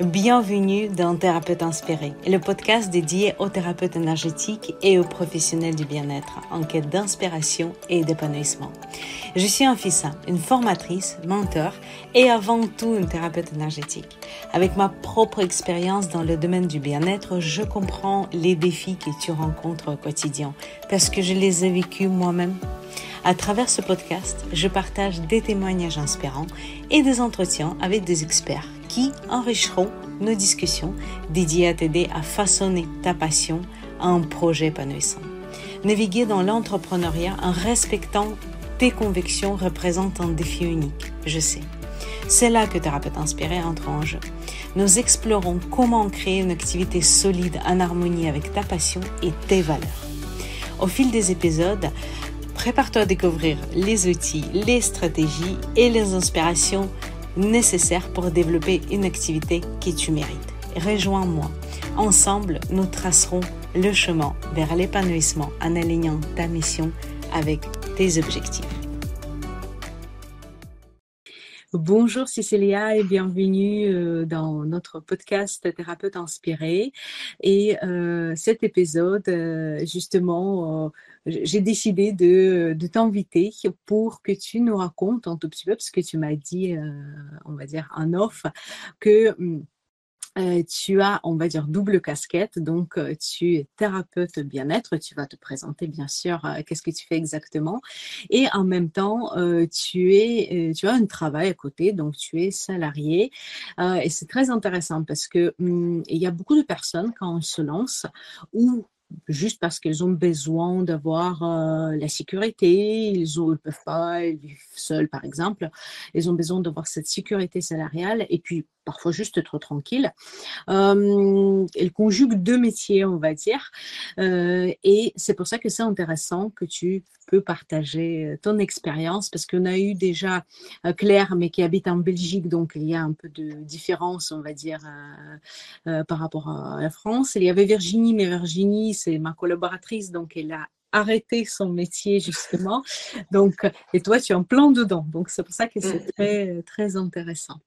Bienvenue dans Thérapeute Inspiré, le podcast dédié aux thérapeutes énergétiques et aux professionnels du bien-être en quête d'inspiration et d'épanouissement. Je suis Anfissa, une formatrice, mentor et avant tout une thérapeute énergétique. Avec ma propre expérience dans le domaine du bien-être, je comprends les défis que tu rencontres au quotidien parce que je les ai vécus moi-même à travers ce podcast, je partage des témoignages inspirants et des entretiens avec des experts enrichiront nos discussions dédiées à t'aider à façonner ta passion à un projet épanouissant. Naviguer dans l'entrepreneuriat en respectant tes convictions représente un défi unique, je sais. C'est là que Thérapeute Inspiré entre en jeu. Nous explorons comment créer une activité solide en harmonie avec ta passion et tes valeurs. Au fil des épisodes, prépare-toi à découvrir les outils, les stratégies et les inspirations nécessaires pour développer une activité que tu mérites. Rejoins-moi. Ensemble, nous tracerons le chemin vers l'épanouissement en alignant ta mission avec tes objectifs. Bonjour Cécilia et bienvenue euh, dans notre podcast Thérapeute inspiré. Et euh, cet épisode, euh, justement, j'ai décidé de, t'inviter pour que tu nous racontes un tout petit peu, parce que tu m'as dit, on va dire, en off, que hum, euh, tu as, on va dire, double casquette. Donc, euh, tu es thérapeute bien-être. Tu vas te présenter, bien sûr, euh, qu'est-ce que tu fais exactement. Et en même temps, tu, as un travail à côté. Donc, tu es salarié. et c'est très intéressant parce que hum, il y a beaucoup de personnes, quand on se lance, ou juste parce qu'elles ont besoin d'avoir la sécurité, ils ne peuvent pas vivre seuls par exemple, ils ont besoin d'avoir cette sécurité salariale et puis parfois juste être tranquille. Euh, elles conjuguent deux métiers, on va dire, euh, et c'est pour ça que c'est intéressant que tu peux partager euh, ton expérience parce qu'on a eu déjà Claire, mais qui habite en Belgique, donc il y a un peu de différence, on va dire, euh, par rapport à la France. il y avait Virginie, mais Virginie, c'est ma collaboratrice, donc elle a arrêté son métier justement. Donc, et toi, tu es en plein dedans. Donc, c'est pour ça que c'est mm. très, très intéressant.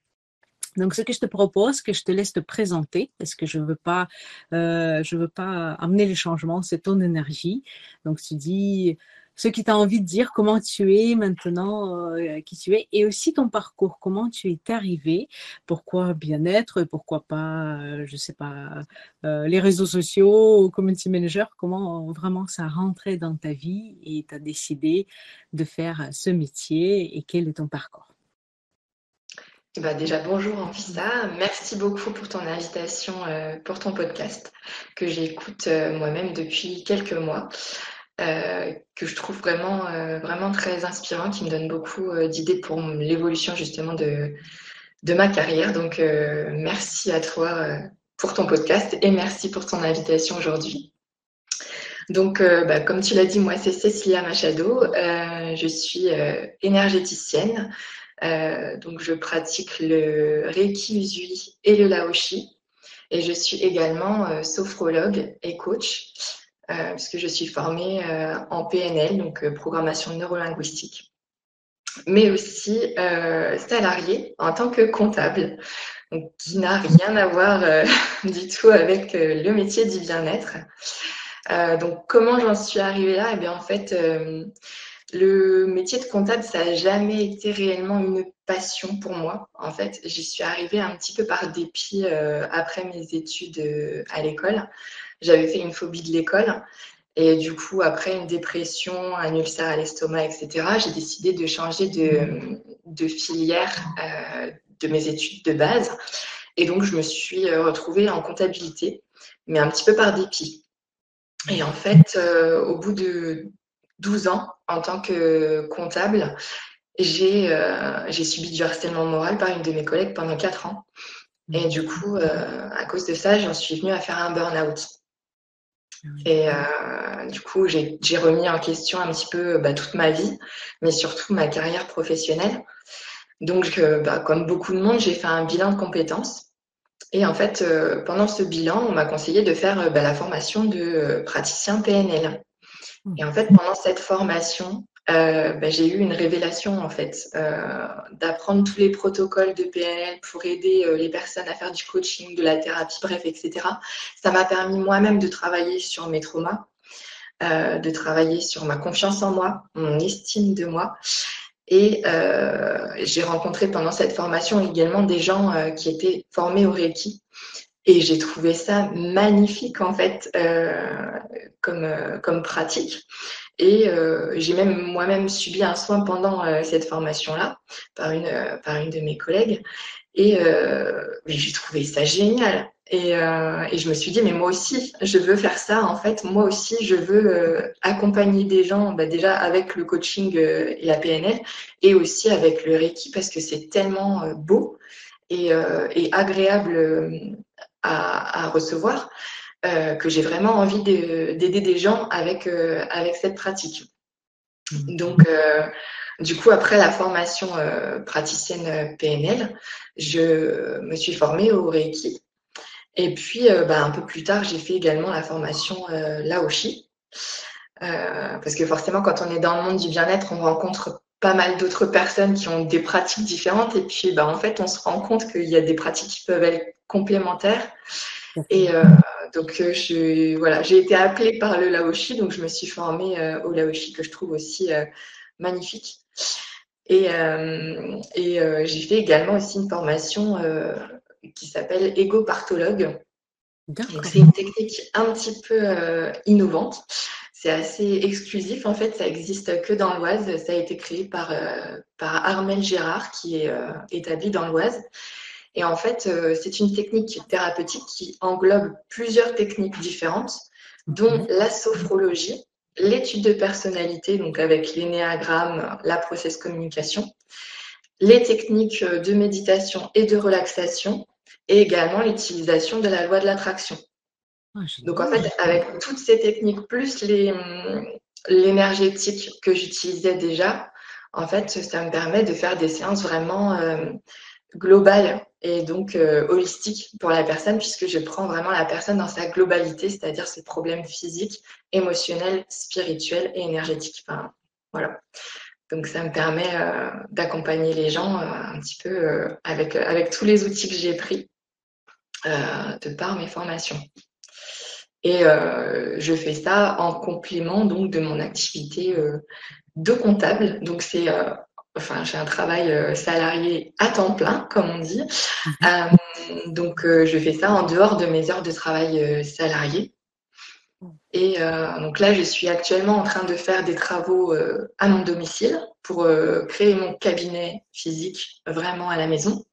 Donc, ce que je te propose, que je te laisse te présenter, parce que je veux pas, je veux pas amener les changements, c'est ton énergie. Donc, tu dis, ce qui t'a envie de dire, comment tu es maintenant, euh, qui tu es, et aussi ton parcours, comment tu es arrivé, pourquoi bien-être, pourquoi pas, euh, je sais pas, euh, les réseaux sociaux, community manager, comment vraiment ça a rentré dans ta vie et tu as décidé de faire ce métier et quel est ton parcours bah déjà, bonjour Anfisa. Merci beaucoup pour ton invitation pour ton podcast que j'écoute moi-même depuis quelques mois. Euh, que je trouve vraiment, euh, vraiment très inspirant, qui me donne beaucoup euh, d'idées pour l'évolution justement de, de ma carrière. Donc, merci à toi pour ton podcast et merci pour ton invitation aujourd'hui. Donc, bah, comme tu l'as dit, moi, c'est Cécilia Machado. je suis énergéticienne. Donc, je pratique le Reiki Usui et le Laoshi. Et je suis également sophrologue et coach. Euh, puisque je suis formée euh, en PNL, donc euh, programmation neurolinguistique, mais aussi salariée en tant que comptable, qui n'a rien à voir du tout avec le métier du bien-être. donc, comment j'en suis arrivée là? Eh bien, en fait, le métier de comptable, ça n'a jamais été réellement une passion pour moi. En fait, j'y suis arrivée un petit peu par dépit après mes études à l'école. J'avais fait une phobie de l'école. Et du coup, après une dépression, un ulcère à l'estomac, etc., j'ai décidé de changer de, filière euh, de mes études de base. Et donc, je me suis euh, retrouvée en comptabilité, mais un petit peu par dépit. Et en fait, euh, au bout de 12 ans, en tant que comptable, j'ai subi du harcèlement moral par une de mes collègues pendant 4 ans. Et du coup, à cause de ça, j'en suis venue à faire un burn-out. Et euh, du coup, j'ai remis en question un petit peu bah, toute ma vie, mais surtout ma carrière professionnelle. Donc, euh, bah, comme beaucoup de monde, j'ai fait un bilan de compétences. Et en fait, euh, pendant ce bilan, on m'a conseillé de faire bah, la formation de praticien PNL. Mmh. Et en fait, pendant cette formation, bah, j'ai eu une révélation en fait, d'apprendre tous les protocoles de PNL pour aider les personnes à faire du coaching, de la thérapie, bref, etc. Ça m'a permis moi-même de travailler sur mes traumas, de travailler sur ma confiance en moi, mon estime de moi. Et j'ai rencontré pendant cette formation également des gens qui étaient formés au Reiki et j'ai trouvé ça magnifique en fait euh, comme, euh, comme pratique. Et euh, j'ai même moi-même subi un soin pendant euh, cette formation-là par une, euh, par une de mes collègues. Et j'ai trouvé ça génial. Et, et, je me suis dit, mais moi aussi, je veux faire ça. En fait, moi aussi, je veux accompagner des gens bah, déjà avec le coaching et la PNL et aussi avec le Reiki parce que c'est tellement beau et, et agréable à, recevoir, euh, que j'ai vraiment envie d'aider des gens avec, euh, avec cette pratique. Mmh. Donc, euh, du coup, après la formation praticienne PNL, je me suis formée au Reiki. Et puis, bah, un peu plus tard, j'ai fait également la formation Laoshi. parce que forcément, quand on est dans le monde du bien-être, on rencontre pas mal d'autres personnes qui ont des pratiques différentes. Et puis, bah, en fait, on se rend compte qu'il y a des pratiques qui peuvent être complémentaires. Et euh, donc, euh, je, voilà, j'ai été appelée par le Laoshi, donc je me suis formée euh, au Laoshi que je trouve aussi magnifique. Et, et j'ai fait également aussi une formation qui s'appelle Ego-Partologue. Donc, c'est une technique un petit peu innovante. C'est assez exclusif, en fait, ça existe que dans l'Oise. Ça a été créé par, par Armel Gérard, qui est établi dans l'Oise. Et en fait, euh, c'est une technique thérapeutique qui englobe plusieurs techniques différentes, dont la sophrologie, l'étude de personnalité, donc avec l'énéagramme, la process communication, les techniques de méditation et de relaxation, et également l'utilisation de la loi de l'attraction. Ah, donc en fait, avec toutes ces techniques, plus l'énergétique que j'utilisais déjà, en fait, ça me permet de faire des séances vraiment euh, globales et donc euh, holistique pour la personne puisque je prends vraiment la personne dans sa globalité, c'est-à-dire ses problèmes physiques, émotionnels, spirituels et énergétiques. Enfin, voilà. Donc ça me permet euh, d'accompagner les gens un petit peu avec, avec tous les outils que j'ai pris de par mes formations. Et je fais ça en complément donc de mon activité de comptable. Donc c'est enfin j'ai un travail euh, salarié à temps plein, comme on dit. Mhm. Euh, donc euh, je fais ça en dehors de mes heures de travail salarié. Et donc là, je suis actuellement en train de faire des travaux à mon domicile pour créer mon cabinet physique vraiment à la maison.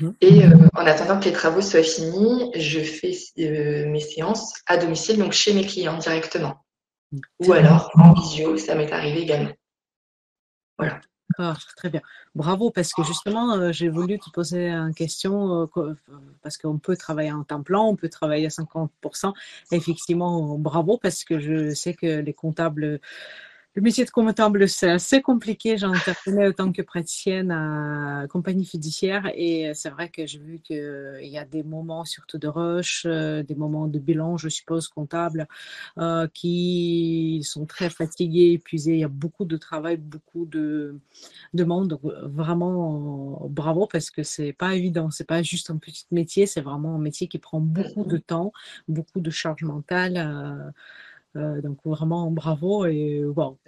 Mhm. Et en attendant que les travaux soient finis, je fais mes séances à domicile, donc chez mes clients directement. Ou alors en visio, ça m'est arrivé également. Voilà. Ah, très bien. Bravo, parce que justement, euh, j'ai voulu te poser une question, euh, parce qu'on peut travailler en temps plein, on peut travailler à 50%. Effectivement, bravo, parce que je sais que les comptables le métier de comptable, c'est assez compliqué. J'intervenais en tant que praticienne à compagnie fiduciaire et c'est vrai que j'ai vu qu'il y a des moments, surtout de rush, euh, des moments de bilan, je suppose, comptable, euh, qui sont très fatigués, épuisés. Il y a beaucoup de travail, beaucoup de demandes. Donc, vraiment, bravo parce que c'est pas évident. C'est pas juste un petit métier, c'est vraiment un métier qui prend beaucoup de temps, beaucoup de charge mentale. Euh, euh, donc vraiment bravo et wow.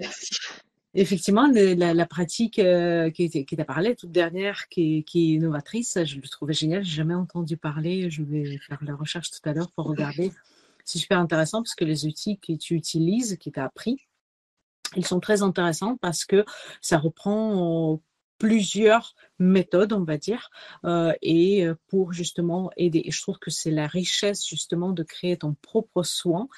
Effectivement, la, pratique euh, qui, t'a parlé, toute dernière, qui, qui, est innovatrice, je le trouvais génial. J'ai jamais entendu parler. Je vais faire la recherche tout à l'heure pour regarder. C'est super intéressant parce que les outils que tu utilises, qui t'as appris, ils sont très intéressants parce que ça reprend plusieurs méthodes, on va dire, euh, et euh, pour justement aider. Et je trouve que c'est la richesse justement de créer ton propre soin,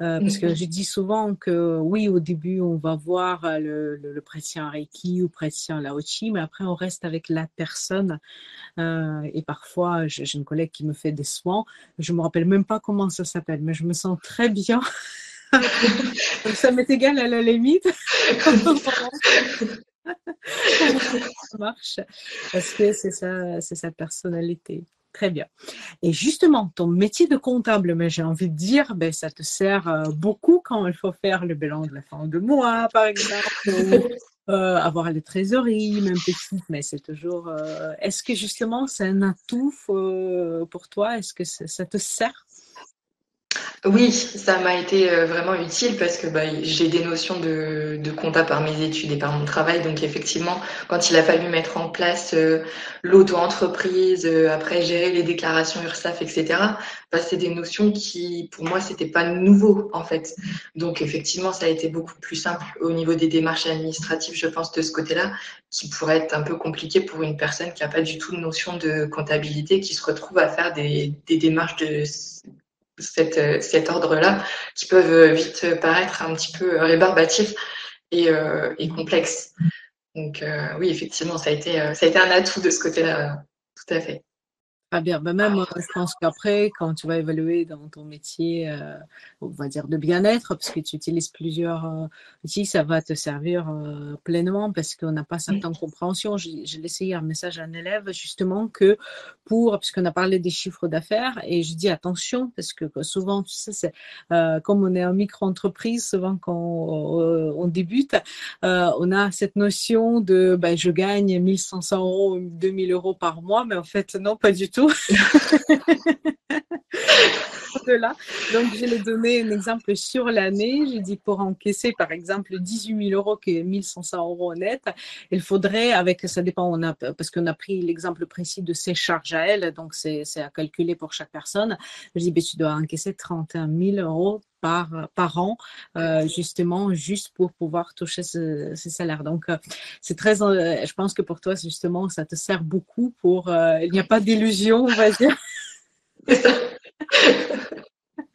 euh, parce que je dis souvent que oui, au début, on va voir le, le, le praticien Reiki ou praticien Laochi, mais après, on reste avec la personne. et parfois, j'ai une collègue qui me fait des soins, je me rappelle même pas comment ça s'appelle, mais je me sens très bien. ça m'est égal à la limite. ça marche parce que c'est sa, c'est sa personnalité. Très bien. Et justement, ton métier de comptable, mais j'ai envie de dire, ben, ça te sert euh, beaucoup quand il faut faire le bilan de la fin de mois, par exemple, ou euh, avoir les trésoreries, même petites, mais c'est toujours. Euh, est-ce que justement c'est un atout pour toi? Est-ce que ça te sert? Oui, ça m'a été euh, vraiment utile parce que bah, j'ai des notions de, de compta par mes études et par mon travail. Donc effectivement, quand il a fallu mettre en place euh, l'auto-entreprise, euh, après gérer les déclarations URSAF, etc., bah, c'est des notions qui, pour moi, c'était pas nouveau en fait. Donc effectivement, ça a été beaucoup plus simple au niveau des démarches administratives, je pense, de ce côté-là, qui pourrait être un peu compliqué pour une personne qui n'a pas du tout de notion de comptabilité, qui se retrouve à faire des, des démarches de euh, cet ordre-là, qui peuvent vite paraître un petit peu rébarbatifs et, euh, et complexes. Donc euh, oui, effectivement, ça a, été, ça a été un atout de ce côté-là, tout à fait. Ah bien, ben même, je pense qu'après, quand tu vas évaluer dans ton métier, euh, on va dire de bien-être, parce que tu utilises plusieurs euh, outils, ça va te servir euh, pleinement parce qu'on n'a pas certaines compréhensions. J'ai laissé un message à un élève justement que pour, puisqu'on a parlé des chiffres d'affaires, et je dis attention, parce que souvent, tu sais, c'est comme on est en micro-entreprise, souvent quand on, débute, on a cette notion de ben, je gagne 1500 euros, 2000 euros par mois, mais en fait, non, pas du tout là. Donc, je vais donner un exemple sur l'année. J'ai dit pour encaisser, par exemple, 18 000 euros, qui est 1500 euros net, il faudrait, avec, ça dépend, on a, parce qu'on a pris l'exemple précis de ses charges à elle, donc c'est à calculer pour chaque personne. Je dis, ben, tu dois encaisser 31 000 euros par, par an, euh, justement, juste pour pouvoir toucher ce, salaire. Donc, euh, c'est très, euh, je pense que pour toi, justement, ça te sert beaucoup pour, il n'y a pas d'illusion, on va dire.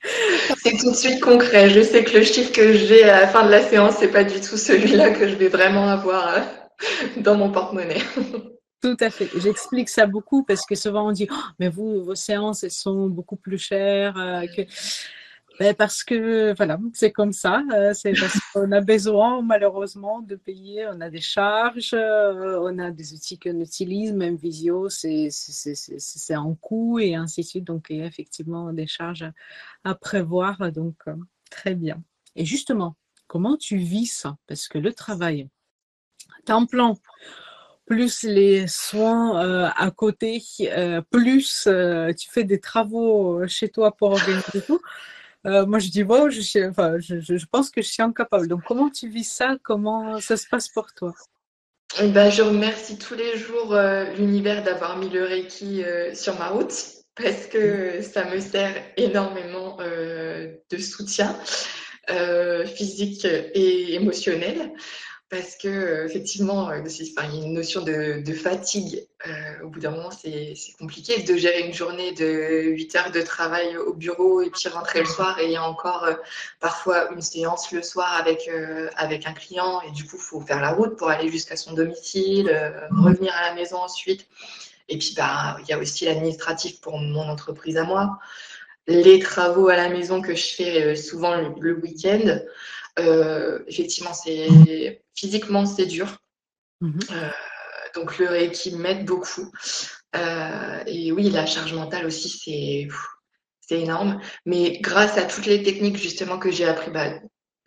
C'est tout de suite concret. Je sais que le chiffre que j'ai à la fin de la séance, c'est pas du tout celui-là que je vais vraiment avoir dans mon porte-monnaie. Tout à fait. J'explique ça beaucoup parce que souvent on dit oh, mais vous vos séances elles sont beaucoup plus chères que ben parce que voilà, c'est comme ça. Euh, c'est parce qu'on a besoin malheureusement de payer. On a des charges, euh, on a des outils qu'on utilise, même Visio, c'est en coût et ainsi de suite. Donc il y a effectivement des charges à prévoir. Donc euh, très bien. Et justement, comment tu vis ça? Parce que le travail, temps plein, plus les soins à côté, plus tu fais des travaux chez toi pour organiser tout. Euh, moi, je dis, wow, je, enfin, je, je, pense que je suis incapable. Donc, comment tu vis ça? Comment ça se passe pour toi? Eh ben, Je remercie tous les jours euh, l'univers d'avoir mis le Reiki euh, sur ma route parce que ça me sert énormément de soutien physique et émotionnel parce que euh, effectivement, euh, il y a une notion de, fatigue. Euh, au bout d'un moment, c'est compliqué de gérer une journée de 8 heures de travail au bureau et puis rentrer le soir et il y a encore parfois une séance le soir avec, avec un client et du coup, il faut faire la route pour aller jusqu'à son domicile, revenir à la maison ensuite. Et puis, bah, il y a aussi l'administratif pour mon entreprise à moi, les travaux à la maison que je fais souvent le week-end. Euh, effectivement, c'est physiquement c'est dur. Mhm. Euh, donc le Reiki m'aide beaucoup. Euh, et oui, la charge mentale aussi, c'est c'est énorme. Mais grâce à toutes les techniques justement que j'ai appris bah,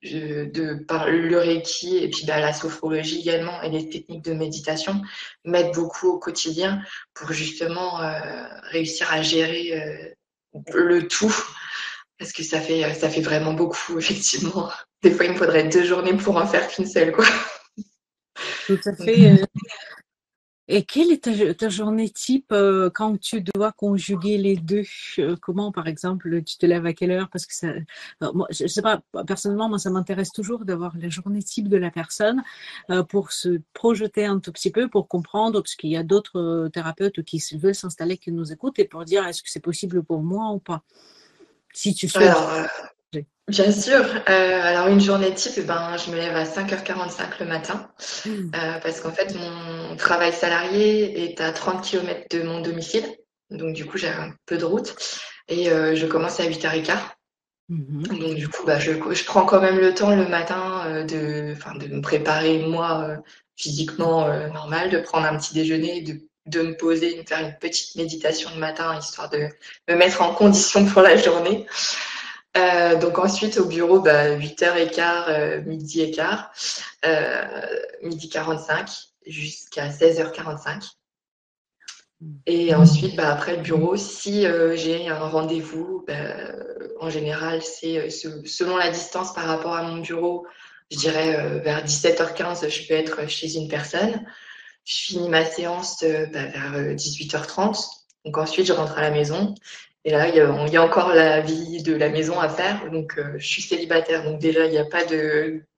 de, par le Reiki et puis bah, la sophrologie également et les techniques de méditation m'aident beaucoup au quotidien pour justement réussir à gérer le tout parce que ça fait, ça fait vraiment beaucoup, effectivement. Des fois, il me faudrait deux journées pour en faire qu'une seule, quoi. Tout à fait. Euh, et quelle est ta, journée type euh, quand tu dois conjuguer les deux? Euh, Comment, par exemple, tu te lèves à quelle heure? Parce que ça, moi, je sais pas, personnellement, moi, ça m'intéresse toujours d'avoir la journée type de la personne pour se projeter un tout petit peu, pour comprendre, parce qu'il y a d'autres thérapeutes qui veulent s'installer, qui nous écoutent, et pour dire est-ce que c'est possible pour moi ou pas? Si tu souhaites. Euh, bien sûr. Euh, alors, une journée type, eh ben, je me lève à 5h45 le matin mmh. euh, parce qu'en fait, mon travail salarié est à 30 km de mon domicile. Donc, du coup, j'ai un peu de route et je commence à 8h15. Mmh. Donc, du coup, bah, je, je, prends quand même le temps le matin de, de me préparer, moi, physiquement normal, de prendre un petit déjeuner, de de me poser, de faire une petite méditation le matin, histoire de me mettre en condition pour la journée. Euh, donc ensuite au bureau, bah, 8h15, euh, midi et quart, euh, midi 45 jusqu'à 16h45. Et ensuite, bah, après le bureau, si j'ai un rendez-vous, bah, en général, c'est selon la distance par rapport à mon bureau, je dirais vers 17h15, je peux être chez une personne. Je finis ma séance bah, vers 18h30. Donc ensuite, je rentre à la maison. Et là, il y, a, encore la vie de la maison à faire. Donc, euh, je suis célibataire. Donc, déjà, il n'y a pas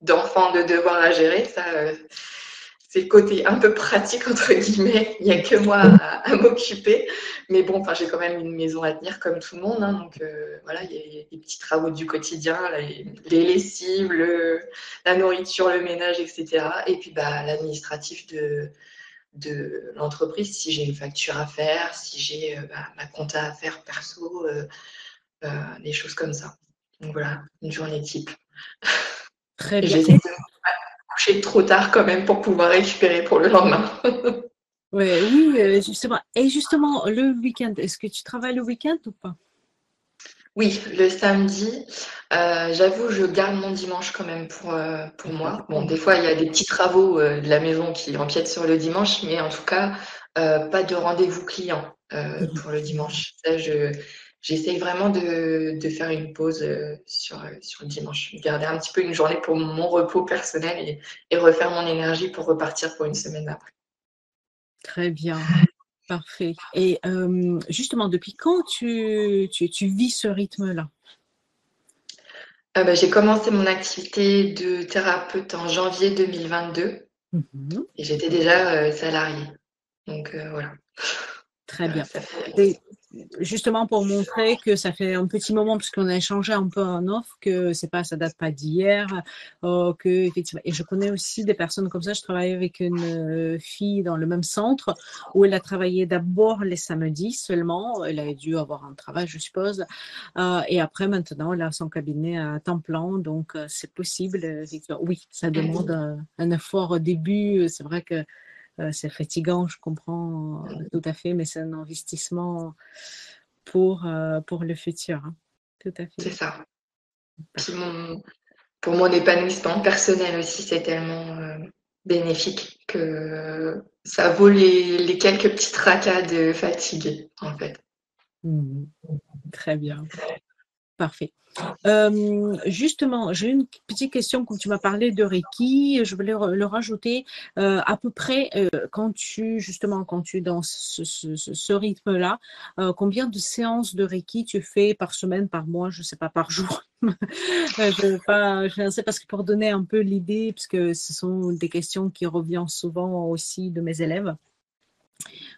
d'enfants de, devoir à gérer. Ça, euh, c'est le côté un peu pratique, entre guillemets. Il n'y a que moi à, m'occuper. Mais bon, j'ai quand même une maison à tenir comme tout le monde. Hein. donc, euh, voilà, il y a les petits travaux du quotidien, les, les lessives, la nourriture, le ménage, etc. Et puis, bah, l'administratif de de l'entreprise, si j'ai une facture à faire, si j'ai euh, bah, ma compta à faire perso, euh, euh, des choses comme ça. Donc voilà, une journée type. Très bien. J'essaie de coucher trop tard quand même pour pouvoir récupérer pour le lendemain. oui, justement. Et justement, le week-end, est-ce que tu travailles le week-end ou pas? Oui, le samedi, euh, j'avoue, je garde mon dimanche quand même pour, euh, pour moi. Bon, des fois, il y a des petits travaux euh, de la maison qui empiètent sur le dimanche, mais en tout cas, pas de rendez-vous client pour le dimanche. Ça, je, j'essaye vraiment de, de, faire une pause sur, sur le dimanche. Garder un petit peu une journée pour mon repos personnel et, et refaire mon énergie pour repartir pour une semaine après. Très bien. Parfait. Et justement, depuis quand tu, tu, vis ce rythme-là? Ah bah, J'ai commencé mon activité de thérapeute en janvier 2022 mmh et j'étais déjà euh, salariée. Donc euh, voilà. Très bien justement pour montrer que ça fait un petit moment, puisqu'on a échangé un peu en offre, que c'est pas, ça date pas d'hier, euh, que effectivement. Et je connais aussi des personnes comme ça. Je travaille avec une euh, fille dans le même centre où elle a travaillé d'abord les samedis seulement. Elle a dû avoir un travail, je suppose. Euh, et après, maintenant, elle a son cabinet à temps plein, donc c'est possible. Oui, ça demande un, un effort au début. C'est vrai que c'est fatigant, je comprends euh, tout à fait, mais c'est un investissement pour, euh, pour le futur. Hein. Tout à fait. C'est ça. pour mon épanouissement personnel aussi, c'est tellement bénéfique que ça vaut les, quelques petits tracas de fatigue, en fait. Mmh. Très bien. Parfait. Euh, justement, j'ai une petite question quand tu m'as parlé de Reiki. Je voulais le rajouter euh, à peu près euh, quand tu justement quand tu es dans ce, rythme-là, combien de séances de Reiki tu fais par semaine, par mois, je ne sais pas, par jour? je, pas, je sais parce que pour donner un peu l'idée, puisque ce sont des questions qui reviennent souvent aussi de mes élèves.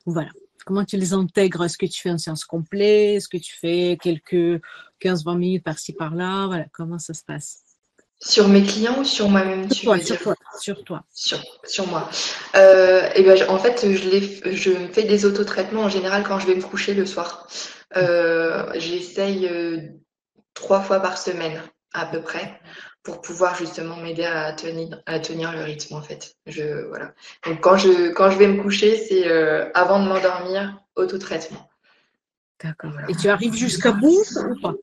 Voilà. Comment tu les intègres? Est-ce que tu fais une séance complète? Est-ce que tu fais quelques 15-20 minutes par-ci par-là? Voilà, comment ça se passe? Sur mes clients ou sur moi-même sur, toi, sur, toi, sur toi. Sur, moi. Euh, et ben, en fait, je, je fais des autotraitements en général quand je vais me coucher le soir. Euh, j'essaye euh, trois fois par semaine à peu près pour pouvoir justement m'aider à tenir, à tenir le rythme en fait. Je, voilà. Donc quand je, quand je vais me coucher, c'est euh, avant de m'endormir, autotraitement. D'accord. Et tu arrives jusqu'à bout ou pas?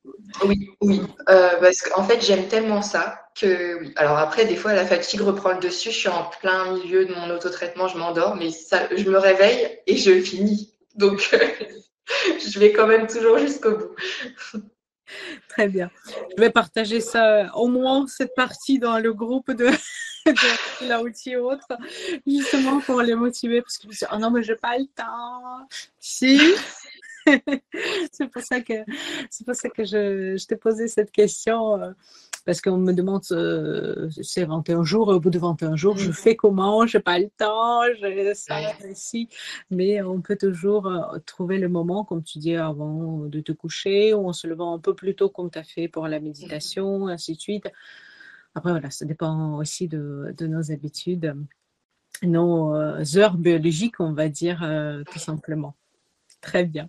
Oui, oui. Euh, parce qu'en fait, j'aime tellement ça que oui. Alors après, des fois, la fatigue reprend le dessus. Je suis en plein milieu de mon autotraitement, je m'endors, mais ça, je me réveille et je finis. Donc, je vais quand même toujours jusqu'au bout. Très bien. Je vais partager ça, au moins cette partie dans le groupe de, de la outil autre, justement pour les motiver, parce que je me dit, oh non, mais j'ai pas le temps. Si. c'est pour ça que, pour ça que je, je t'ai posé cette question. Parce qu'on me demande, euh, c'est 21 jours, au bout de 21 jours, je fais comment, je n'ai pas le temps, je ça, ici. Mais on peut toujours euh, trouver le moment, comme tu dis, avant de te coucher, ou en se levant un peu plus tôt, comme tu as fait pour la méditation, ainsi de suite. Après, voilà, ça dépend aussi de, de nos habitudes, nos euh, heures biologiques, on va dire, tout simplement. Très bien.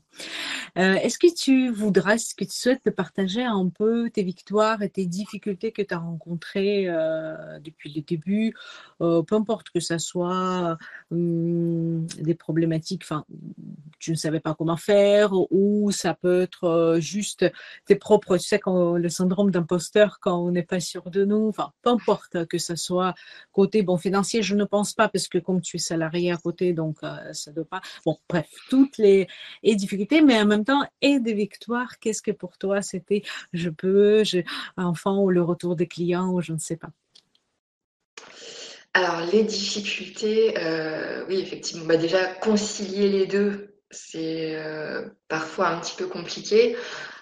Euh, est-ce que tu voudras, est-ce que tu souhaites partager un peu tes victoires et tes difficultés que tu as rencontrées euh, depuis le début, peu importe que ce soit hum, des problématiques, tu ne savais pas comment faire, ou ça peut être juste tes propres, tu sais, le syndrome d'imposteur quand on n'est pas sûr de nous, enfin, peu importe que ce soit côté bon financier, je ne pense pas parce que comme tu es salarié à côté, donc ça ne doit pas. Bon, bref, toutes les difficultés, mais en même temps, et des victoires. Qu'est-ce que pour toi c'était je peux, je, enfant ou le retour des clients ou je ne sais pas? Alors les difficultés, euh, oui effectivement, bah, déjà concilier les deux, c'est euh, parfois un petit peu compliqué.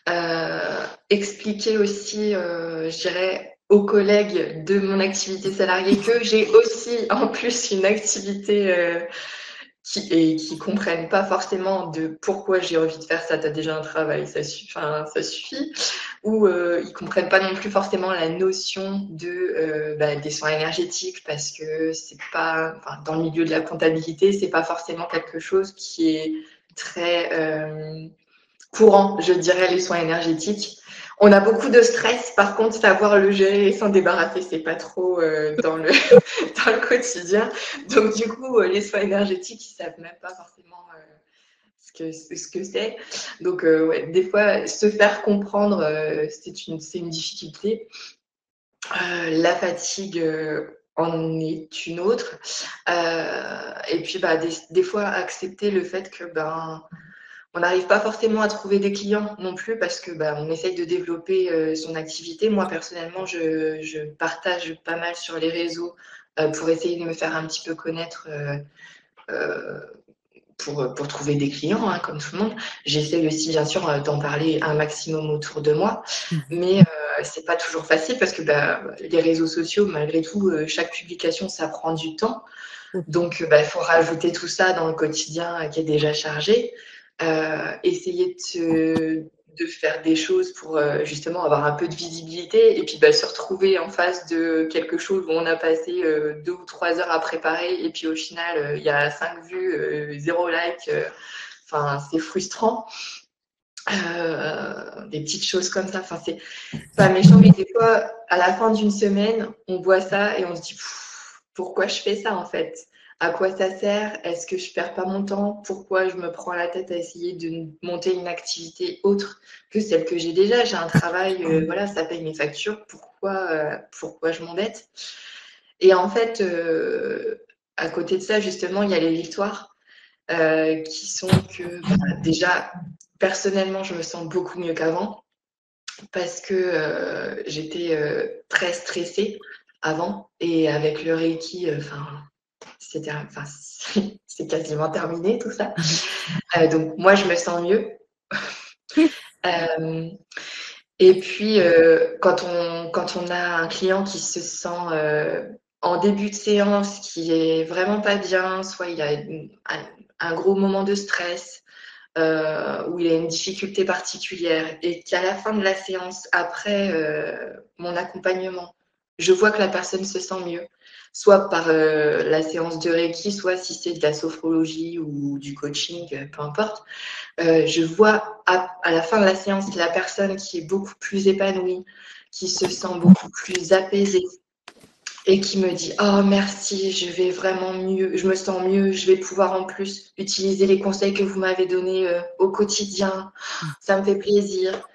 Euh, expliquer aussi, je dirais, aux collègues de mon activité salariée que j'ai aussi en plus une activité qui, et qui comprennent pas forcément de pourquoi j'ai envie de faire ça, tu as déjà un travail, ça, suffit, ça suffit, ou euh, ils comprennent pas non plus forcément la notion de, euh, bah, des soins énergétiques parce que c'est pas, dans le milieu de la comptabilité, c'est pas forcément quelque chose qui est très euh, courant, je dirais, les soins énergétiques. On a beaucoup de stress, par contre, savoir le gérer et s'en débarrasser, c'est pas trop euh, dans, le, dans le quotidien. Donc, du coup, euh, les soins énergétiques, ils savent même pas forcément euh, ce que ce que c'est. Donc, ouais, des fois, se faire comprendre, c'est une, une difficulté. la fatigue en est une autre. et puis, bah, des, des, fois, accepter le fait que ben, on n'arrive pas forcément à trouver des clients non plus parce que bah, on essaye de développer euh, son activité. Moi personnellement, je, partage pas mal sur les réseaux euh, pour essayer de me faire un petit peu connaître euh, pour, pour, trouver des clients, hein, comme tout le monde. J'essaie aussi bien sûr d'en parler un maximum autour de moi, mmh. mais c'est pas toujours facile parce que bah, les réseaux sociaux, malgré tout, chaque publication ça prend du temps. Mmh. Donc, bah, il faut rajouter tout ça dans le quotidien qui est déjà chargé. Euh, essayer de, de, faire des choses pour euh, justement avoir un peu de visibilité et puis bah, se retrouver en face de quelque chose où on a passé euh, deux ou trois heures à préparer et puis au final il y a cinq vues, zéro like. Enfin, c'est frustrant. des petites choses comme ça. Enfin, c'est pas méchant, mais des fois, à la fin d'une semaine, on voit ça et on se dit pourquoi je fais ça en fait? À quoi ça sert? Est-ce que je perds pas mon temps? Pourquoi je me prends la tête à essayer de monter une activité autre que celle que j'ai déjà? J'ai un travail, euh, voilà, ça paye mes factures. Pourquoi, euh, pourquoi je m'embête Et en fait, euh, à côté de ça, justement, il y a les victoires qui sont que bah, déjà, personnellement, je me sens beaucoup mieux qu'avant parce que j'étais très stressée avant et avec le Reiki, enfin c'est quasiment terminé tout ça. Euh, donc moi, je me sens mieux. Euh, et puis, euh, quand, on, a un client qui se sent en début de séance, qui est vraiment pas bien, soit il a un, gros moment de stress, ou il a une difficulté particulière, et qu'à la fin de la séance, après mon accompagnement, je vois que la personne se sent mieux, soit par euh, la séance de Reiki, soit si c'est de la sophrologie ou du coaching, euh, peu importe. Euh, je vois à, la fin de la séance la personne qui est beaucoup plus épanouie, qui se sent beaucoup plus apaisée et qui me dit Oh merci, je vais vraiment mieux, je me sens mieux, je vais pouvoir en plus utiliser les conseils que vous m'avez donnés au quotidien. Ça me fait plaisir.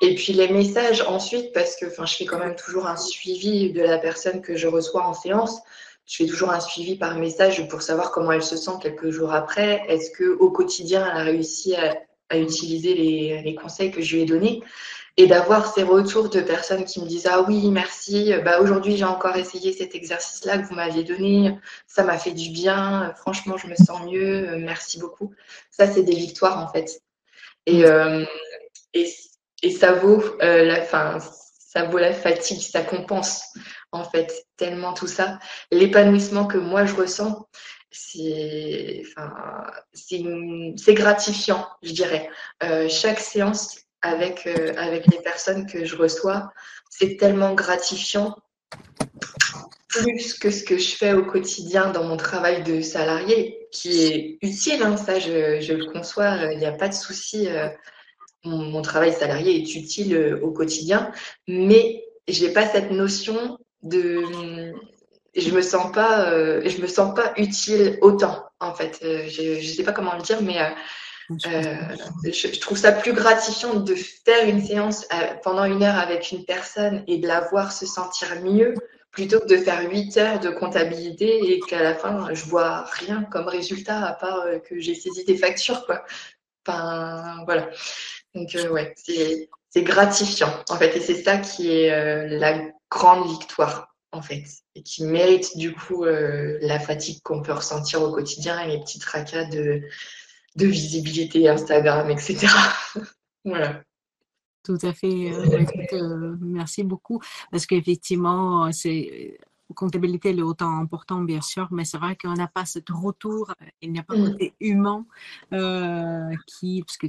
Et puis les messages ensuite, parce que je fais quand même toujours un suivi de la personne que je reçois en séance. Je fais toujours un suivi par message pour savoir comment elle se sent quelques jours après. Est-ce qu'au quotidien, elle a réussi à, utiliser les, conseils que je lui ai donnés? Et d'avoir ces retours de personnes qui me disent ah oui merci bah aujourd'hui j'ai encore essayé cet exercice là que vous m'aviez donné. Ça m'a fait du bien. Franchement je me sens mieux. Merci beaucoup. Ça c'est des victoires en fait. Et, euh, et et ça vaut euh, la fin, ça vaut la fatigue, ça compense en fait tellement tout ça. L'épanouissement que moi je ressens, c'est gratifiant, je dirais. Euh, chaque séance avec, euh, avec les personnes que je reçois, c'est tellement gratifiant, plus que ce que je fais au quotidien dans mon travail de salarié, qui est utile, hein, ça je, je, le conçois, il n'y a pas de souci mon, travail salarié est utile au quotidien, mais j'ai pas cette notion de je me sens pas je me sens pas utile autant en fait je, ne sais pas comment le dire mais je, trouve ça plus gratifiant de faire une séance pendant une heure avec une personne et de la voir se sentir mieux plutôt que de faire 8 heures de comptabilité et qu'à la fin, je vois rien comme résultat à part euh, que j'ai saisi des factures. Quoi. Enfin, voilà. Donc, euh, ouais, c'est gratifiant, en fait. Et c'est ça qui est euh, la grande victoire, en fait. Et qui mérite, du coup, la fatigue qu'on peut ressentir au quotidien et les petits tracas de, visibilité Instagram, etc. voilà. Tout à fait. Euh, euh, merci beaucoup. Parce qu'effectivement, c'est comptabilité est autant important, bien sûr, mais c'est vrai qu'on n'a pas ce retour, il n'y a pas de mm. côté humain euh, qui, parce que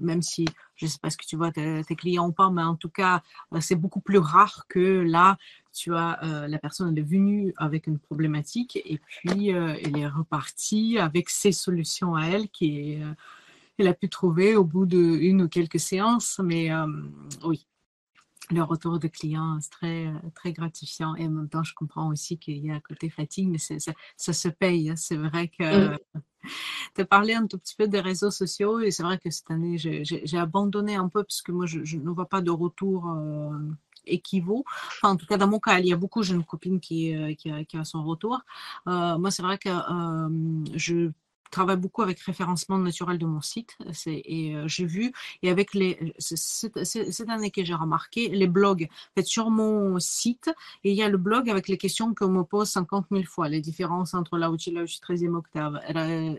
même si je ne sais pas ce que tu vois tes, clients ou pas, mais en tout cas, c'est beaucoup plus rare que là, tu as la personne est venue avec une problématique et puis elle est repartie avec ses solutions à elle qui est elle a pu trouver au bout d'une ou quelques séances. Mais euh, oui, le retour de clients, c'est très, très gratifiant. Et en même temps, je comprends aussi qu'il y a un côté fatigue, mais ça, ça, se paye. Hein. C'est vrai que. Mm. Tu as parlé un tout petit peu des réseaux sociaux et c'est vrai que cette année, j'ai abandonné un peu parce que moi, je, ne vois pas de retour euh, équivaut. Enfin, en tout cas, dans mon cas, il y a beaucoup, j'ai une copine qui, euh, qui, a, qui a son retour. moi, c'est vrai que je travaille beaucoup avec référencement naturel de mon site. Et euh, j'ai vu, et avec les, cette, année que j'ai remarqué, les blogs. En fait, sur mon site, et il y a le blog avec les questions qu'on me pose 50 000 fois, les différences entre je là où je suis 13e octave,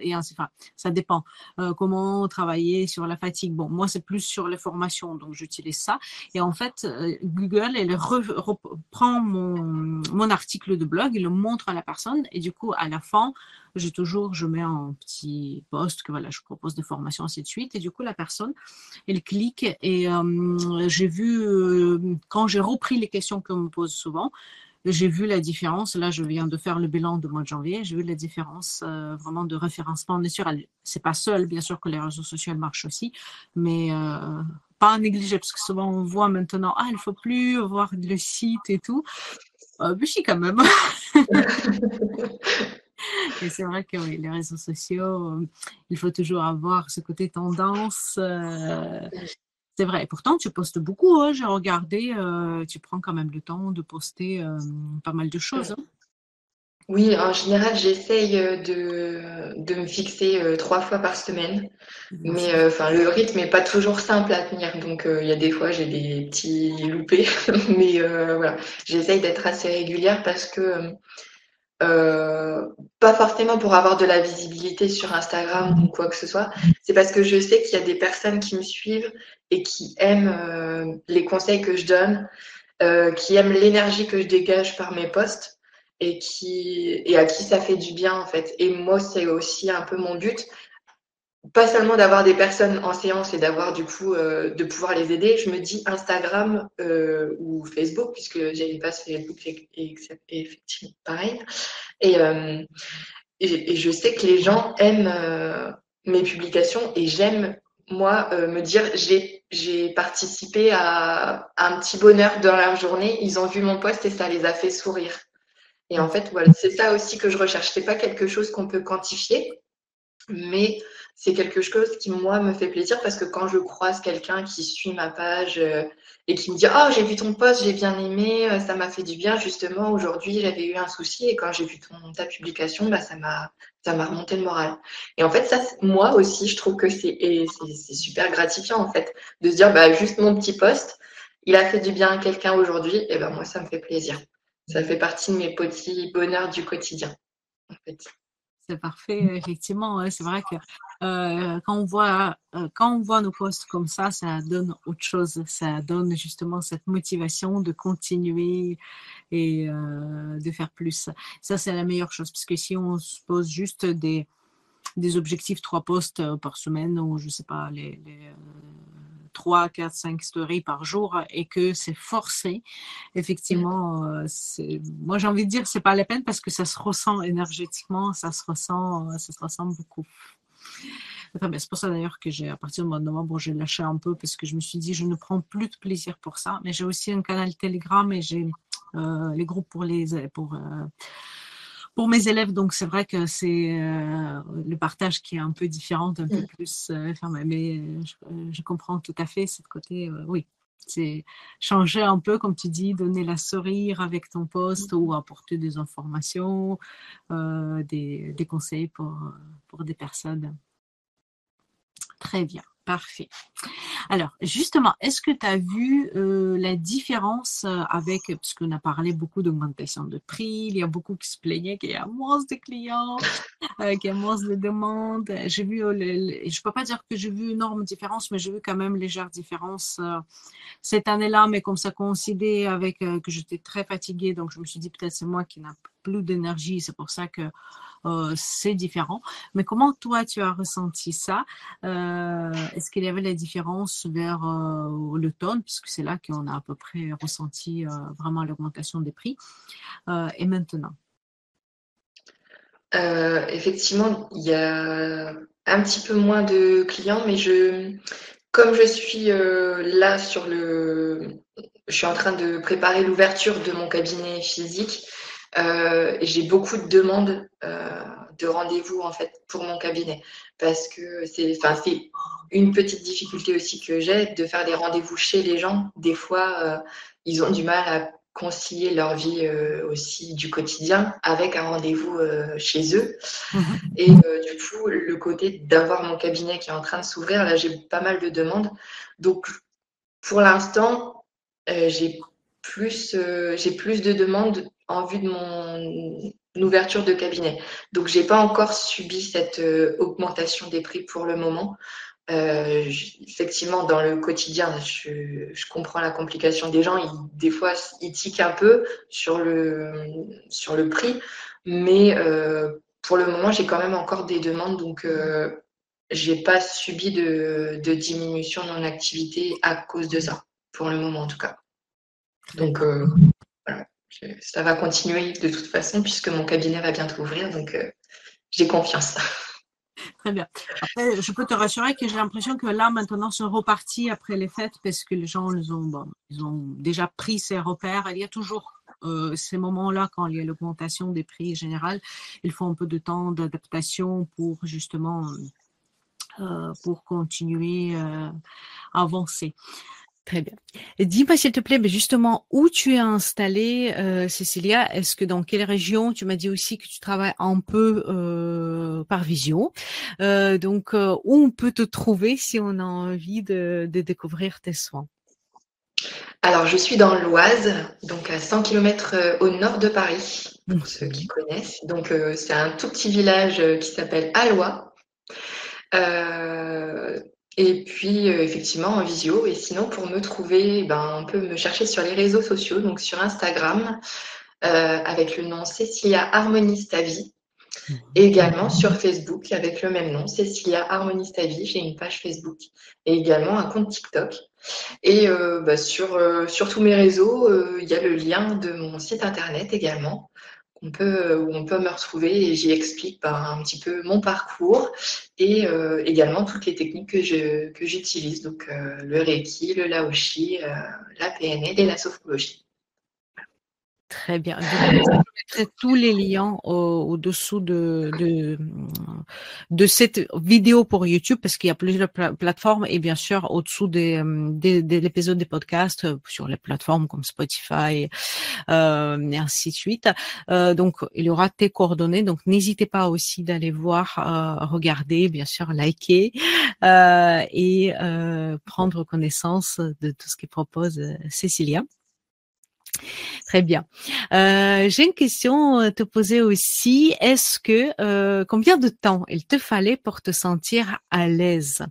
et ainsi, enfin, ça dépend. Euh, comment travailler sur la fatigue. Bon, moi, c'est plus sur les formations, donc j'utilise ça. Et en fait, euh, Google, elle reprend mon, mon article de blog, il le montre à la personne, et du coup, à la fin, j'ai toujours, je mets un petit poste que voilà, je propose des formations, ainsi de suite. Et du coup, la personne, elle clique et euh, j'ai vu, euh, quand j'ai repris les questions qu'on me pose souvent, j'ai vu la différence. Là, je viens de faire le bilan de mois de janvier. J'ai vu la différence euh, vraiment de référencement naturel. C'est pas seul, bien sûr, que les réseaux sociaux marchent aussi, mais pas négliger parce que souvent on voit maintenant, ah, il faut plus voir le site et tout. Mais si quand même. Et c'est vrai que oui, les réseaux sociaux, euh, il faut toujours avoir ce côté tendance. Euh, c'est vrai. pourtant, tu postes beaucoup. Hein, j'ai regardé, euh, tu prends quand même le temps de poster pas mal de choses. Hein. Oui, en général, j'essaye de, de, me fixer trois fois par semaine. Mais enfin, le rythme n'est pas toujours simple à tenir. Donc, il y a des fois, j'ai des petits loupés. mais voilà, j'essaye d'être assez régulière parce que euh, pas forcément pour avoir de la visibilité sur Instagram ou quoi que ce soit, c'est parce que je sais qu'il y a des personnes qui me suivent et qui aiment euh, les conseils que je donne, euh, qui aiment l'énergie que je dégage par mes posts et qui et à qui ça fait du bien en fait. Et moi, c'est aussi un peu mon but pas seulement d'avoir des personnes en séance et d'avoir du coup euh, de pouvoir les aider, je me dis Instagram euh, ou Facebook, puisque j'ai une page Facebook et, effectivement pareil. Euh, et, et, je sais que les gens aiment mes publications et j'aime, moi, me dire j'ai participé à, un petit bonheur dans leur journée, ils ont vu mon post et ça les a fait sourire. Et en fait, voilà, c'est ça aussi que je recherche. C'est pas quelque chose qu'on peut quantifier, mais c'est quelque chose qui, moi, me fait plaisir parce que quand je croise quelqu'un qui suit ma page euh, et qui me dit Oh, j'ai vu ton post, j'ai bien aimé, euh, ça m'a fait du bien, justement, aujourd'hui, j'avais eu un souci et quand j'ai vu ton, ta publication, bah, ça m'a ça m'a remonté le moral. Et en fait, ça, moi aussi, je trouve que c'est super gratifiant, en fait, de se dire bah, juste mon petit post, il a fait du bien à quelqu'un aujourd'hui, et ben moi, ça me fait plaisir. Ça fait partie de mes petits bonheurs du quotidien, en fait. C'est parfait, effectivement. C'est vrai que euh, quand, on voit, euh, quand on voit nos postes comme ça, ça donne autre chose. Ça donne justement cette motivation de continuer et euh, de faire plus. Ça, c'est la meilleure chose. Parce que si on se pose juste des, des objectifs, trois postes par semaine, ou je ne sais pas, les 3, 4, 5 stories par jour et que c'est forcé, effectivement, euh, moi j'ai envie de dire c'est pas la peine parce que ça se ressent énergétiquement, ça se ressent, ça se ressent beaucoup. c'est pour ça d'ailleurs que j'ai, à partir du mois de novembre, j'ai lâché un peu parce que je me suis dit, je ne prends plus de plaisir pour ça. Mais j'ai aussi un canal Telegram et j'ai euh, les groupes pour les pour euh, pour mes élèves. Donc c'est vrai que c'est euh, le partage qui est un peu différent, un peu mm. plus. mais je, je, comprends tout à fait ce côté. oui, c'est changer un peu, comme tu dis, donner la sourire avec ton poste ou apporter des informations, euh, des, des, conseils pour, pour des personnes. Très bien. Parfait. Alors, justement, est-ce que tu as vu euh, la différence euh, avec, parce qu'on a parlé beaucoup d'augmentation de prix, il y a beaucoup qui se plaignaient qu'il y a moins de clients, euh, qu'il y a moins de demandes. J'ai vu, je ne peux pas dire que j'ai vu une énorme différence, mais j'ai vu quand même légère différence cette année-là, mais comme ça coïncidait avec que j'étais très fatiguée, donc je me suis dit peut-être c'est moi qui n'ai plus d'énergie, c'est pour ça que euh, c'est différent. Mais comment toi, tu as ressenti ça? Euh, Est-ce qu'il y avait la différence vers euh, l'automne, puisque c'est là qu'on a à peu près ressenti vraiment l'augmentation des prix, et maintenant? Effectivement, il y a un petit peu moins de clients, mais je, comme je suis là sur le, je suis en train de préparer l'ouverture de mon cabinet physique. Euh, j'ai beaucoup de demandes euh, de rendez-vous en fait pour mon cabinet parce que c'est, une petite difficulté aussi que j'ai de faire des rendez-vous chez les gens. Des fois, euh, ils ont du mal à concilier leur vie aussi du quotidien avec un rendez-vous chez eux. Mhm. Et du coup, le côté d'avoir mon cabinet qui est en train de s'ouvrir, là, j'ai pas mal de demandes. Donc, pour l'instant, j'ai plus, j'ai plus de demandes en vue de mon ouverture de cabinet. Donc, j'ai pas encore subi cette euh, augmentation des prix pour le moment. Euh, effectivement, dans le quotidien, je, comprends la complication des gens. Des fois, ils tiquent un peu sur le, sur le prix, mais euh, pour le moment, j'ai quand même encore des demandes, donc j'ai pas subi de, de, diminution de mon activité à cause de ça, pour le moment en tout cas. Donc voilà ça va continuer de toute façon puisque mon cabinet va bientôt ouvrir, donc euh, j'ai confiance. Très bien. Je peux te rassurer que j'ai l'impression que là, maintenant, c'est reparti après les fêtes parce que les gens ont, ils ont déjà pris ces repères. Il y a toujours euh, ces moments-là, quand il y a l'augmentation des prix général, il faut un peu de temps d'adaptation pour justement euh, pour continuer à avancer. Très bien. Dis-moi s'il te plaît, mais justement, où tu es installée, euh, Cécilia? Est-ce que dans quelle région? Tu m'as dit aussi que tu travailles un peu euh, par vision. Euh, donc, où on peut te trouver si on a envie de, découvrir tes soins? Alors, je suis dans l'Oise, donc à 100 km au nord de Paris, pour ceux qui connaissent. Donc, c'est un tout petit village qui s'appelle Allois. Et puis, euh, effectivement, en visio. Et sinon, pour me trouver, ben, on peut me chercher sur les réseaux sociaux, donc sur Instagram, euh, avec le nom Cécilia Harmonista Vie. Et également sur Facebook avec le même nom, Cécilia Harmonista Vie. J'ai une page Facebook et également un compte TikTok. Et euh, bah, sur, sur tous mes réseaux, il y a le lien de mon site internet également on peut, où on peut me retrouver et j'y explique ben, un petit peu mon parcours et euh, également toutes les techniques que, j'utilise, donc euh, le Reiki, le Laoshi, euh, la PNL et la sophrologie. Très bien. Je mettrai tous les liens au, dessous de, de, de, cette vidéo pour YouTube parce qu'il y a plusieurs plateformes et bien sûr au-dessous des, des, de des podcasts sur les plateformes comme Spotify euh, et ainsi de suite. Euh, donc il y aura tes coordonnées. Donc n'hésitez pas aussi d'aller voir, euh, regarder, bien sûr liker euh, et euh, prendre connaissance de tout ce que propose euh, Cécilia. Très bien. Euh, J'ai une question à te poser aussi. Est-ce que euh, combien de temps il te fallait pour te sentir à l'aise?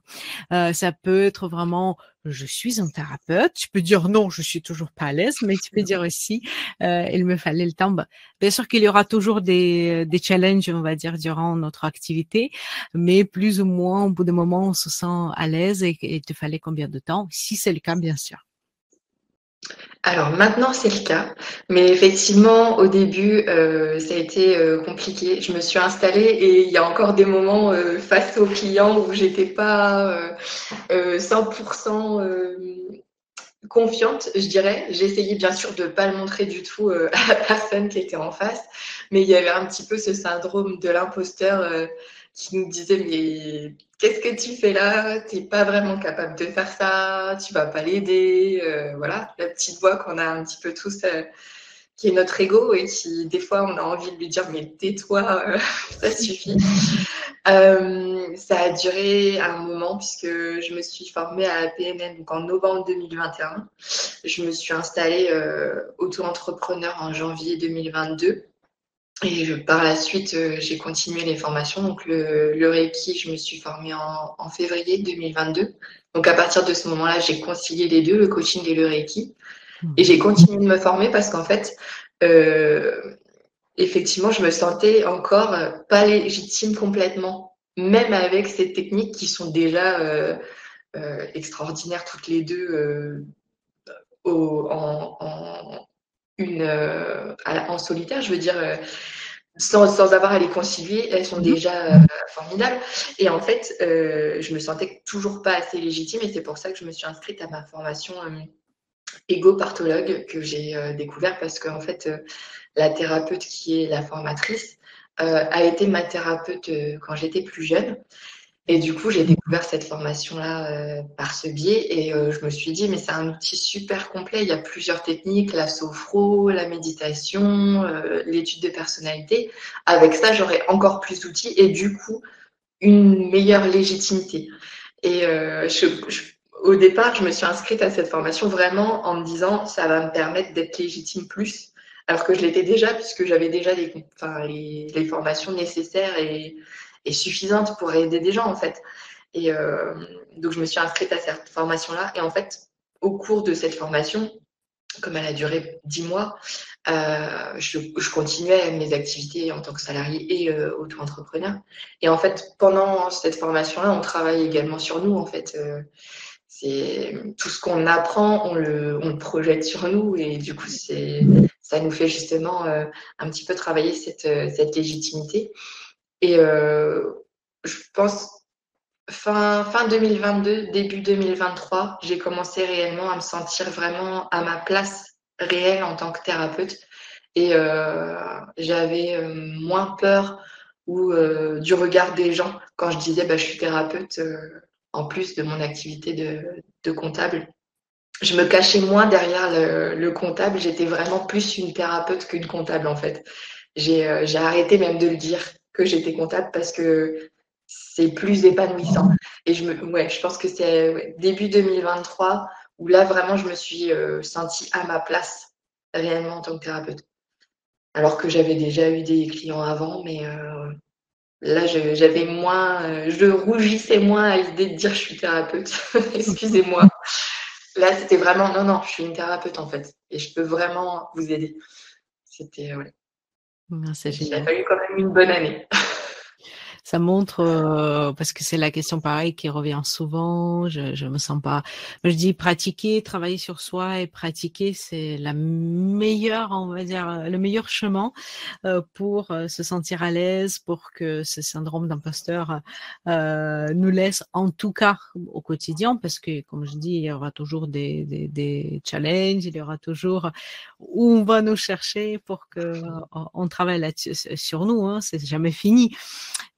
Euh, Ça peut être vraiment je suis un thérapeute. Tu peux dire non, je suis toujours pas à l'aise, mais tu peux dire aussi euh, il me fallait le temps. Bah, bien sûr qu'il y aura toujours des, des challenges, on va dire, durant notre activité, mais plus ou moins au bout d'un moment, on se sent à l'aise et il te fallait combien de temps? Si c'est le cas, bien sûr. Alors maintenant, c'est le cas. Mais effectivement, au début, euh, ça a été euh, compliqué. Je me suis installée et il y a encore des moments euh, face aux clients où j'étais pas 100% confiante, je dirais. Essayé bien sûr de ne pas le montrer du tout à la personne qui était en face, mais il y avait un petit peu ce syndrome de l'imposteur qui nous disait mais qu'est-ce que tu fais là? Tu n'es pas vraiment capable de faire ça, tu vas pas l'aider. Euh, voilà, la petite voix qu'on a un petit peu tous, euh, qui est notre ego et qui, des fois, on a envie de lui dire mais tais-toi, euh, ça suffit. ça a duré un moment puisque je me suis formée à la donc en novembre 2021. Je me suis installée auto-entrepreneur en janvier 2022. Et par la suite, euh, j'ai continué les formations. Donc, le, le, Reiki, je me suis formée en, en, février 2022. Donc, à partir de ce moment-là, j'ai concilié les deux, le coaching et le Reiki. Et j'ai continué de me former parce qu'en fait, euh, effectivement, je me sentais encore pas légitime complètement, même avec ces techniques qui sont déjà euh, euh extraordinaires toutes les deux euh, au, en, en, une, euh, en solitaire, je veux dire, euh, sans, sans, avoir à les concilier, elles sont mhm. déjà euh, formidables. Et en fait, je me sentais toujours pas assez légitime et c'est pour ça que je me suis inscrite à ma formation égo-partologue que j'ai découvert parce qu'en fait, la thérapeute qui est la formatrice a été ma thérapeute quand j'étais plus jeune. Et du coup, j'ai découvert cette formation-là euh, par ce biais et euh, je me suis dit, mais c'est un outil super complet. Il y a plusieurs techniques, la sophro, la méditation, euh, l'étude de personnalité. Avec ça, j'aurais encore plus d'outils et du coup, une meilleure légitimité. Et au départ, je me suis inscrite à cette formation vraiment en me disant, ça va me permettre d'être légitime plus. Alors que je l'étais déjà, puisque j'avais déjà les, les formations nécessaires et est suffisante pour aider des gens en fait. Et euh, donc je me suis inscrite à cette formation-là. Et en fait, au cours de cette formation, comme elle a duré dix mois, euh, je, continuais mes activités en tant que salarié et euh, auto-entrepreneur. Et en fait, pendant cette formation-là, on travaille également sur nous. En fait, c'est tout ce qu'on apprend, on le, on le, projette sur nous, et du coup, ça nous fait justement un petit peu travailler cette, cette légitimité. Et euh, je pense fin, fin 2022, début 2023, j'ai commencé réellement à me sentir vraiment à ma place réelle en tant que thérapeute. Et euh, j'avais euh, moins peur ou euh, du regard des gens quand je disais bah, je suis thérapeute euh, en plus de mon activité de, de, comptable. Je me cachais moins derrière le, le comptable. J'étais vraiment plus une thérapeute qu'une comptable en fait. J'ai arrêté même de le dire que j'étais comptable parce que c'est plus épanouissant. Et je, me, ouais, je pense que c'est début 2023 où là, vraiment, je me suis euh, sentie à ma place réellement en tant que thérapeute. Alors que j'avais déjà eu des clients avant, mais euh, là, j'avais moins, euh, je rougissais moins à l'idée de dire je suis thérapeute. Excusez-moi. Là, c'était vraiment non, non, je suis une thérapeute en fait. Et je peux vraiment vous aider. C'était, ouais. Il a fallu quand même une bonne année. Ça montre euh, parce que c'est la question pareille qui revient souvent. Je je me sens pas. Je dis pratiquer, travailler sur soi et pratiquer, c'est la meilleure, on va dire, le meilleur chemin euh, pour euh, se sentir à l'aise, pour que ce syndrome d'imposteur nous laisse, en tout cas au quotidien, parce que comme je dis, il y aura toujours des challenges, il y aura toujours où on va nous chercher pour que on travaille sur nous. Hein, c'est jamais fini,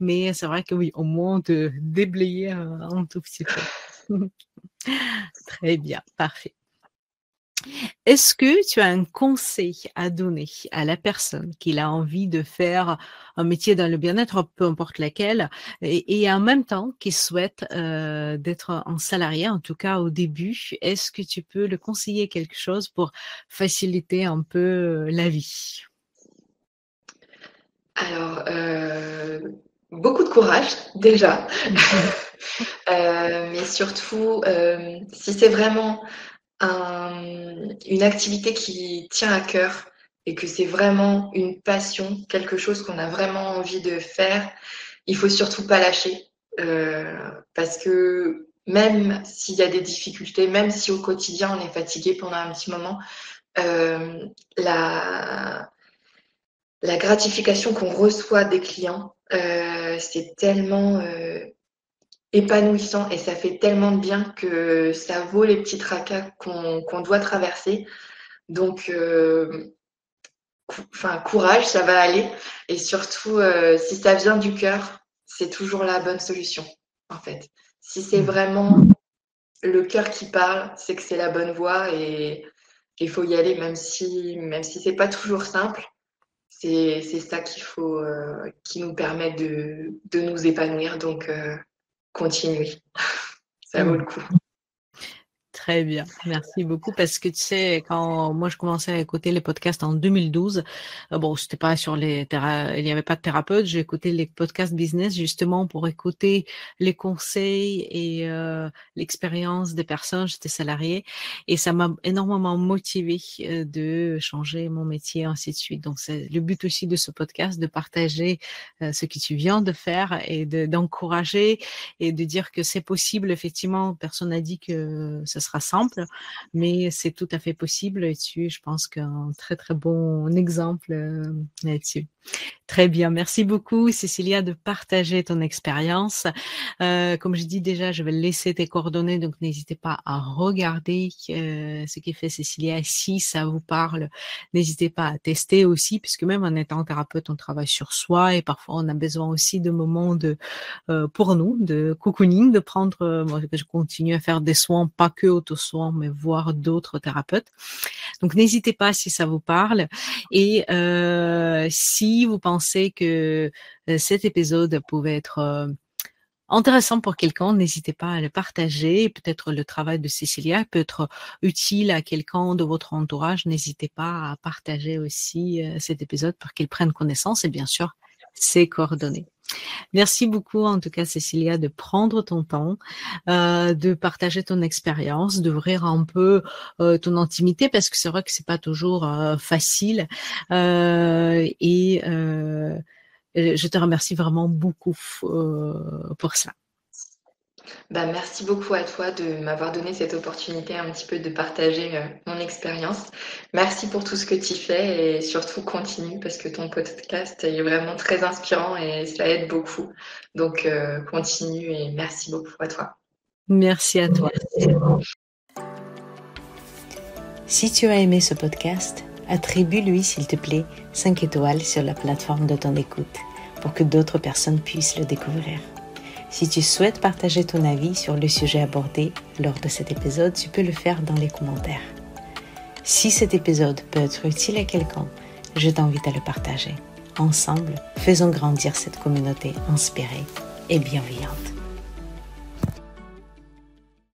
mais c'est vrai que oui, au moins de déblayer un, tout petit peu. Très bien, parfait. Est-ce que tu as un conseil à donner à la personne qui a envie de faire un métier dans le bien-être, peu importe laquelle, et, en même temps qui souhaite euh, d'être un salarié, en tout cas au début Est-ce que tu peux le conseiller quelque chose pour faciliter un peu euh, la vie? Alors, euh, beaucoup de courage déjà, euh, mais surtout, euh, si c'est vraiment un, une activité qui tient à cœur et que c'est vraiment une passion, quelque chose qu'on a vraiment envie de faire, il faut surtout pas lâcher. Euh, parce que même s'il y a des difficultés, même si au quotidien on est fatigué pendant un petit moment, la gratification qu'on reçoit des clients, euh, c'est tellement euh, épanouissant et ça fait tellement de bien que ça vaut les petits tracas qu'on doit traverser. Donc, enfin, courage, ça va aller. Et surtout, si ça vient du cœur, c'est toujours la bonne solution, en fait. Si c'est vraiment le cœur qui parle, c'est que c'est la bonne voie et il faut y aller, même si, même si c'est pas toujours simple. C'est ça qu'il faut, euh, qui nous permet de, de nous épanouir. Donc, euh, continuer. ça vaut le coup. Très bien, merci beaucoup parce que tu sais quand moi je commençais à écouter les podcasts en 2012, euh, bon c'était pas sur les il n'y avait pas de thérapeute, j'ai écouté les podcasts business justement pour écouter les conseils et euh, l'expérience des personnes. J'étais salariée et ça m'a énormément motivé euh, de changer mon métier ainsi de suite. Donc c'est le but aussi de ce podcast de partager ce que tu viens de faire et d'encourager et de dire que c'est possible effectivement. Personne n'a dit que ça sera simple, mais c'est tout à fait possible là-dessus. Je pense qu'un très très bon exemple euh, là-dessus. Très bien, merci beaucoup Cécilia de partager ton expérience. Euh, comme je dis déjà, je vais laisser tes coordonnées, donc n'hésitez pas à regarder euh, ce qui fait Cécilia. Si ça vous parle, n'hésitez pas à tester aussi, puisque même en étant thérapeute, on travaille sur soi et parfois on a besoin aussi de moments de pour nous de cocooning, de prendre. moi, je continue à faire des soins, pas que auto-soins, mais voir d'autres thérapeutes. Donc n'hésitez pas si ça vous parle et euh, si vous pensez que euh, cet épisode pouvait être euh, intéressant pour quelqu'un, n'hésitez pas à le partager. Peut-être le travail de Cécilia peut être utile à quelqu'un de votre entourage. N'hésitez pas à partager aussi cet épisode pour qu'il prenne connaissance et bien sûr ses coordonnées. Merci beaucoup, en tout cas, Cécilia, de prendre ton temps, euh, de partager ton expérience, d'ouvrir un peu euh, ton intimité, parce que c'est vrai que c'est pas toujours euh, facile. et je te remercie vraiment beaucoup pour ça. Bah, merci beaucoup à toi de m'avoir donné cette opportunité un petit peu de partager euh, mon expérience. Merci pour tout ce que tu fais et surtout continue parce que ton podcast est vraiment très inspirant et ça aide beaucoup. Donc euh, continue et merci beaucoup à toi. Merci à toi. Si tu as aimé ce podcast, attribue-lui s'il te plaît 5 étoiles sur la plateforme de ton écoute pour que d'autres personnes puissent le découvrir. Si tu souhaites partager ton avis sur le sujet abordé lors de cet épisode, tu peux le faire dans les commentaires. Si cet épisode peut être utile à quelqu'un, je t'invite à le partager. Ensemble, faisons grandir cette communauté inspirée et bienveillante.